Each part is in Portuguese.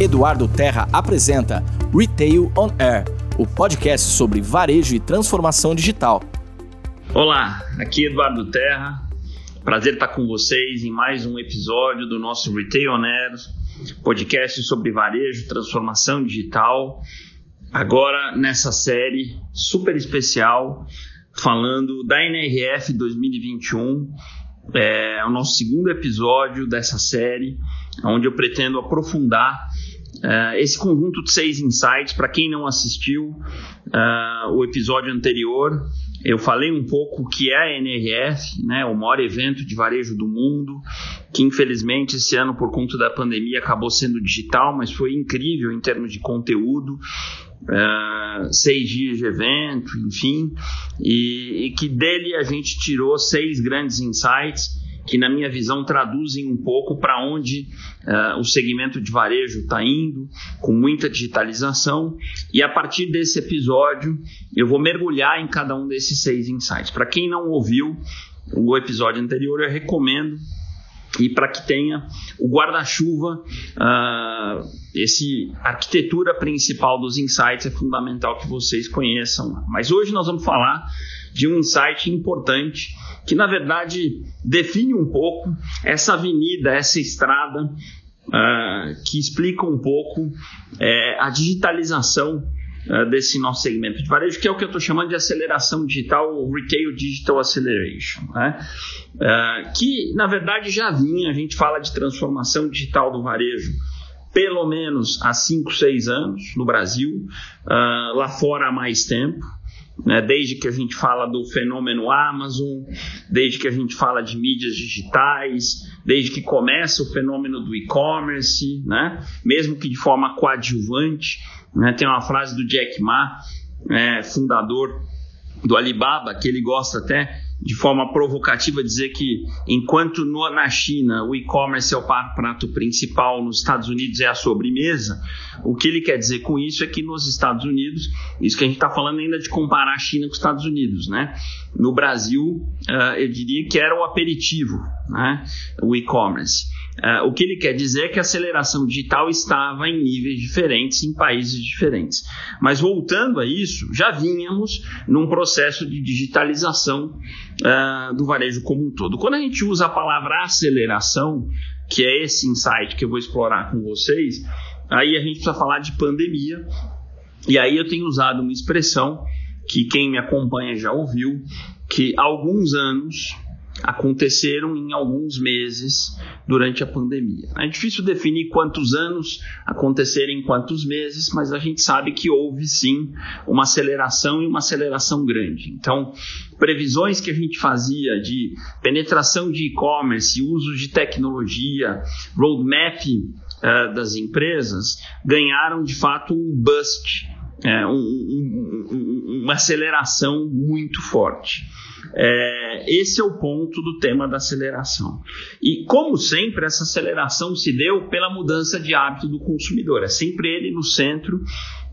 Eduardo Terra apresenta Retail on Air, o podcast sobre varejo e transformação digital. Olá, aqui é Eduardo Terra. Prazer estar com vocês em mais um episódio do nosso Retail on Air, podcast sobre varejo, transformação digital. Agora nessa série super especial, falando da NRF 2021. É o nosso segundo episódio dessa série, onde eu pretendo aprofundar Uh, esse conjunto de seis insights, para quem não assistiu uh, o episódio anterior, eu falei um pouco o que é a NRF, né, o maior evento de varejo do mundo, que infelizmente esse ano, por conta da pandemia, acabou sendo digital, mas foi incrível em termos de conteúdo. Uh, seis dias de evento, enfim, e, e que dele a gente tirou seis grandes insights que, na minha visão, traduzem um pouco para onde uh, o segmento de varejo está indo, com muita digitalização. E a partir desse episódio, eu vou mergulhar em cada um desses seis insights. Para quem não ouviu o episódio anterior, eu recomendo e para que tenha o guarda-chuva, uh, esse arquitetura principal dos insights é fundamental que vocês conheçam. Mas hoje nós vamos falar de um insight importante que na verdade define um pouco essa avenida, essa estrada, uh, que explica um pouco uh, a digitalização uh, desse nosso segmento de varejo, que é o que eu estou chamando de aceleração digital, Retail Digital Acceleration, né? Ah, que na verdade já vinha, a gente fala de transformação digital do varejo pelo menos há 5, 6 anos no Brasil, lá fora há mais tempo né? desde que a gente fala do fenômeno Amazon, desde que a gente fala de mídias digitais, desde que começa o fenômeno do e-commerce, né? mesmo que de forma coadjuvante. Né? Tem uma frase do Jack Ma, é, fundador do Alibaba, que ele gosta até de forma provocativa dizer que enquanto no, na China o e-commerce é o prato principal, nos Estados Unidos é a sobremesa, o que ele quer dizer com isso é que nos Estados Unidos, isso que a gente está falando ainda de comparar a China com os Estados Unidos, né? No Brasil, uh, eu diria que era o aperitivo, né? O e-commerce. Uh, o que ele quer dizer é que a aceleração digital estava em níveis diferentes, em países diferentes. Mas voltando a isso, já vínhamos num processo de digitalização uh, do varejo como um todo. Quando a gente usa a palavra aceleração, que é esse insight que eu vou explorar com vocês, aí a gente precisa falar de pandemia. E aí eu tenho usado uma expressão que quem me acompanha já ouviu, que há alguns anos aconteceram em alguns meses durante a pandemia. É difícil definir quantos anos aconteceram em quantos meses, mas a gente sabe que houve sim uma aceleração e uma aceleração grande. Então, previsões que a gente fazia de penetração de e-commerce, uso de tecnologia, roadmap uh, das empresas, ganharam de fato um bust, é, um, um, um, uma aceleração muito forte. É, esse é o ponto do tema da aceleração. E, como sempre, essa aceleração se deu pela mudança de hábito do consumidor. É sempre ele no centro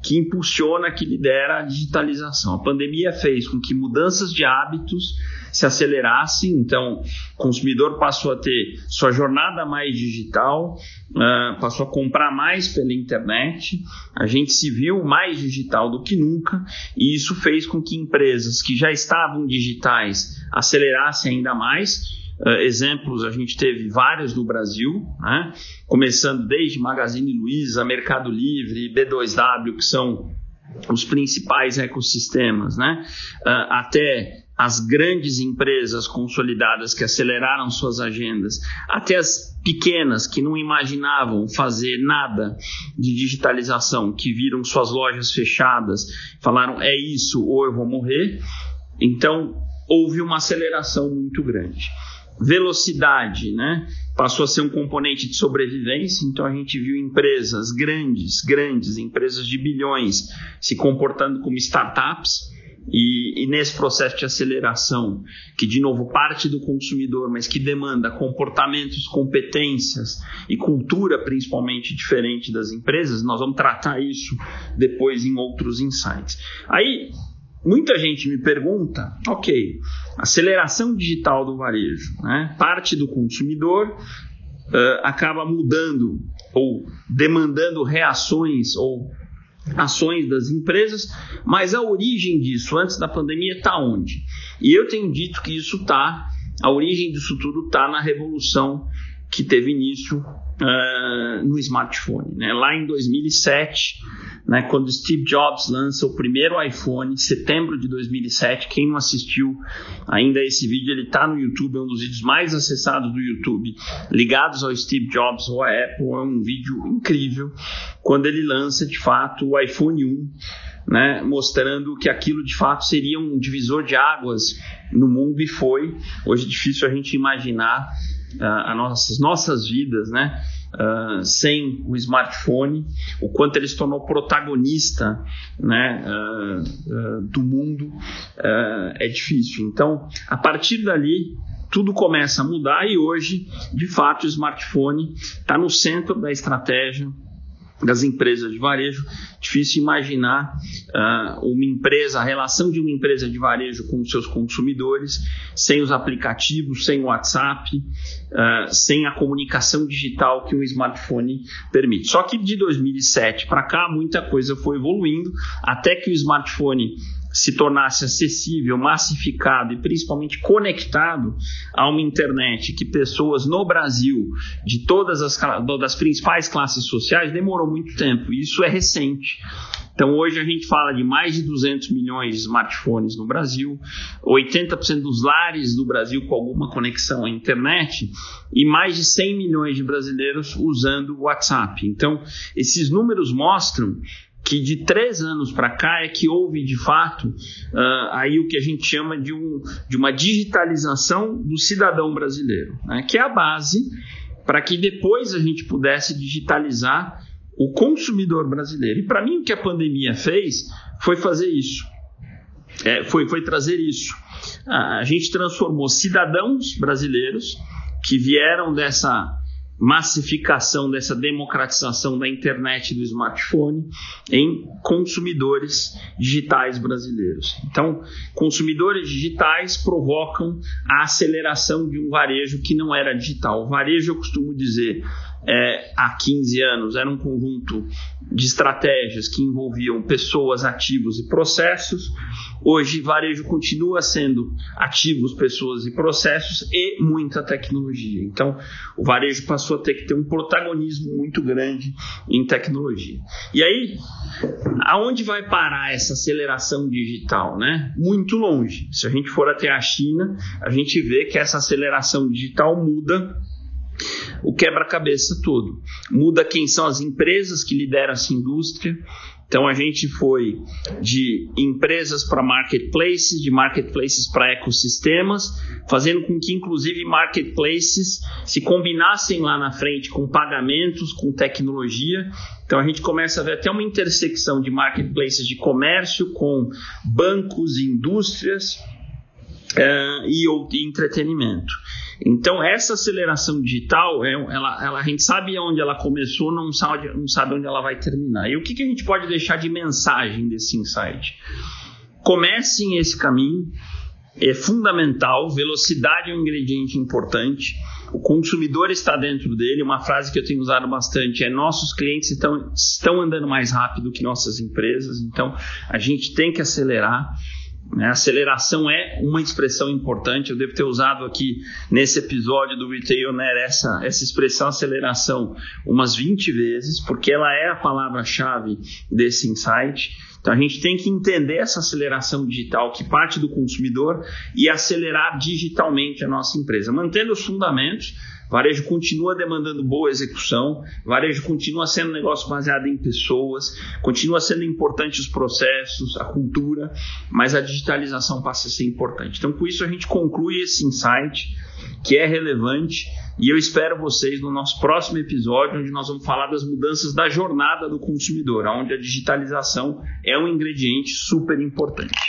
que impulsiona, que lidera a digitalização. A pandemia fez com que mudanças de hábitos se acelerassem, então o consumidor passou a ter sua jornada mais digital, uh, passou a comprar mais pela internet, a gente se viu mais digital do que nunca, e isso fez com que empresas que já estavam digitais acelerassem ainda mais. Uh, exemplos, a gente teve vários no Brasil, né? começando desde Magazine Luiza, Mercado Livre, B2W, que são os principais ecossistemas, né? Uh, até as grandes empresas consolidadas que aceleraram suas agendas, até as pequenas que não imaginavam fazer nada de digitalização, que viram suas lojas fechadas, falaram é isso ou eu vou morrer. Então houve uma aceleração muito grande. Velocidade, né? Passou a ser um componente de sobrevivência, então a gente viu empresas grandes, grandes, empresas de bilhões se comportando como startups e, e, nesse processo de aceleração, que de novo parte do consumidor, mas que demanda comportamentos, competências e cultura principalmente diferente das empresas, nós vamos tratar isso depois em outros insights. Aí, muita gente me pergunta, ok, aceleração digital do varejo, né? parte do consumidor uh, acaba mudando ou demandando reações ou ações das empresas, mas a origem disso antes da pandemia está onde? E eu tenho dito que isso está, a origem disso tudo está na revolução que teve início uh, no smartphone. Né? Lá em 2007, né, quando Steve Jobs lança o primeiro iPhone, setembro de 2007, quem não assistiu ainda esse vídeo, ele está no YouTube, é um dos vídeos mais acessados do YouTube, ligados ao Steve Jobs ou à Apple, é um vídeo incrível, quando ele lança de fato o iPhone 1, né, mostrando que aquilo de fato seria um divisor de águas no mundo e foi. Hoje é difícil a gente imaginar uh, as nossas, nossas vidas, né? Uh, sem o smartphone, o quanto ele se tornou protagonista né, uh, do mundo é difícil. Então, a partir dali, tudo começa a mudar e hoje, de fato, o smartphone está no centro da estratégia das empresas de varejo. Difícil imaginar uh, uma empresa, a relação de uma empresa de varejo com os seus consumidores sem os aplicativos, sem o WhatsApp, uh, sem a comunicação digital que um smartphone permite. Só que de 2007 para cá muita coisa foi evoluindo até que o smartphone se tornasse acessível, massificado e principalmente conectado a uma internet que pessoas no Brasil, de todas as das principais classes sociais, demorou muito tempo. Isso é recente. Então hoje a gente fala de mais de 200 milhões de smartphones no Brasil, 80% dos lares do Brasil com alguma conexão à internet e mais de 100 milhões de brasileiros usando o WhatsApp. Então esses números mostram que de três anos para cá é que houve de fato uh, aí o que a gente chama de, um, de uma digitalização do cidadão brasileiro, né? que é a base para que depois a gente pudesse digitalizar o consumidor brasileiro. E para mim o que a pandemia fez foi fazer isso, é, foi, foi trazer isso. Ah, a gente transformou cidadãos brasileiros que vieram dessa massificação dessa democratização da internet e do smartphone em consumidores digitais brasileiros. Então, consumidores digitais provocam a aceleração de um varejo que não era digital. O varejo, eu costumo dizer, é, há 15 anos era um conjunto de estratégias que envolviam pessoas, ativos e processos. Hoje, varejo continua sendo ativos, pessoas e processos e muita tecnologia. Então, o varejo passou a ter que ter um protagonismo muito grande em tecnologia. E aí, aonde vai parar essa aceleração digital? Né? Muito longe. Se a gente for até a China, a gente vê que essa aceleração digital muda o quebra-cabeça todo. Muda quem são as empresas que lideram essa indústria. Então a gente foi de empresas para marketplaces, de marketplaces para ecossistemas, fazendo com que inclusive marketplaces se combinassem lá na frente com pagamentos, com tecnologia. Então a gente começa a ver até uma intersecção de marketplaces de comércio com bancos, indústrias uh, e, e entretenimento. Então, essa aceleração digital, é, ela, ela, a gente sabe onde ela começou, não sabe, não sabe onde ela vai terminar. E o que, que a gente pode deixar de mensagem desse insight? Comecem esse caminho, é fundamental, velocidade é um ingrediente importante. O consumidor está dentro dele. Uma frase que eu tenho usado bastante é: nossos clientes estão, estão andando mais rápido que nossas empresas, então a gente tem que acelerar. Né? Aceleração é uma expressão importante, eu devo ter usado aqui nesse episódio do Retail né, essa, essa expressão aceleração umas 20 vezes, porque ela é a palavra-chave desse insight. Então a gente tem que entender essa aceleração digital que parte do consumidor e acelerar digitalmente a nossa empresa, mantendo os fundamentos Varejo continua demandando boa execução, varejo continua sendo um negócio baseado em pessoas, continua sendo importante os processos, a cultura, mas a digitalização passa a ser importante. Então, com isso, a gente conclui esse insight que é relevante e eu espero vocês no nosso próximo episódio, onde nós vamos falar das mudanças da jornada do consumidor, onde a digitalização é um ingrediente super importante.